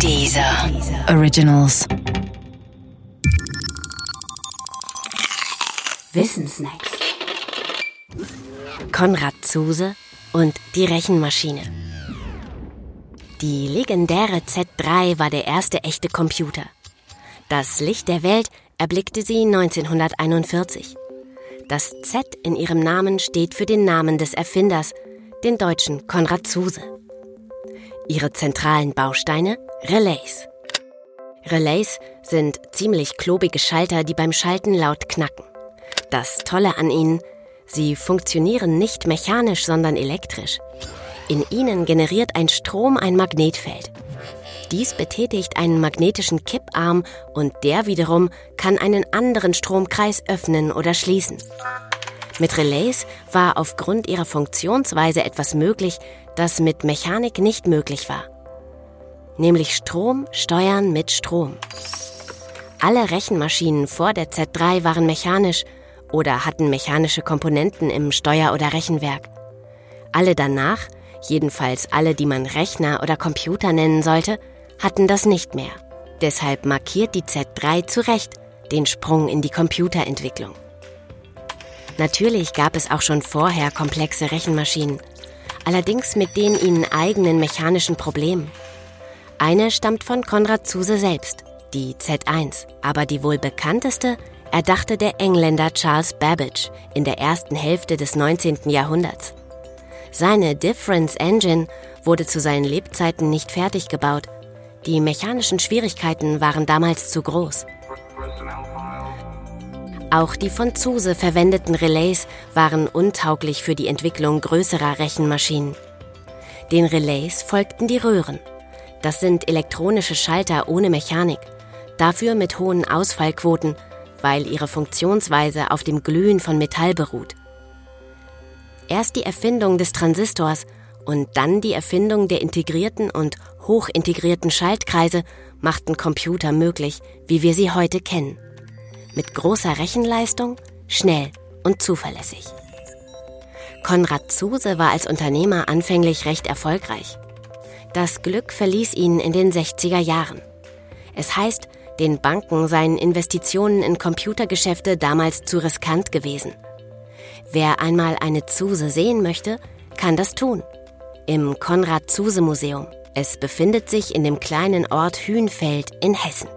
Dieser Originals. Wissensnacks. Konrad Zuse und die Rechenmaschine. Die legendäre Z3 war der erste echte Computer. Das Licht der Welt erblickte sie 1941. Das Z in ihrem Namen steht für den Namen des Erfinders, den Deutschen Konrad Zuse. Ihre zentralen Bausteine Relays. Relays sind ziemlich klobige Schalter, die beim Schalten laut knacken. Das Tolle an ihnen, sie funktionieren nicht mechanisch, sondern elektrisch. In ihnen generiert ein Strom ein Magnetfeld. Dies betätigt einen magnetischen Kipparm und der wiederum kann einen anderen Stromkreis öffnen oder schließen. Mit Relays war aufgrund ihrer Funktionsweise etwas möglich, das mit Mechanik nicht möglich war. Nämlich Strom steuern mit Strom. Alle Rechenmaschinen vor der Z3 waren mechanisch oder hatten mechanische Komponenten im Steuer- oder Rechenwerk. Alle danach, jedenfalls alle, die man Rechner oder Computer nennen sollte, hatten das nicht mehr. Deshalb markiert die Z3 zu Recht den Sprung in die Computerentwicklung. Natürlich gab es auch schon vorher komplexe Rechenmaschinen, allerdings mit den ihnen eigenen mechanischen Problemen. Eine stammt von Konrad Zuse selbst, die Z1, aber die wohl bekannteste erdachte der Engländer Charles Babbage in der ersten Hälfte des 19. Jahrhunderts. Seine Difference Engine wurde zu seinen Lebzeiten nicht fertig gebaut. Die mechanischen Schwierigkeiten waren damals zu groß. Auch die von Zuse verwendeten Relays waren untauglich für die Entwicklung größerer Rechenmaschinen. Den Relays folgten die Röhren. Das sind elektronische Schalter ohne Mechanik, dafür mit hohen Ausfallquoten, weil ihre Funktionsweise auf dem Glühen von Metall beruht. Erst die Erfindung des Transistors und dann die Erfindung der integrierten und hochintegrierten Schaltkreise machten Computer möglich, wie wir sie heute kennen mit großer Rechenleistung, schnell und zuverlässig. Konrad Zuse war als Unternehmer anfänglich recht erfolgreich. Das Glück verließ ihn in den 60er Jahren. Es heißt, den Banken seien Investitionen in Computergeschäfte damals zu riskant gewesen. Wer einmal eine Zuse sehen möchte, kann das tun. Im Konrad Zuse Museum. Es befindet sich in dem kleinen Ort Hühnfeld in Hessen.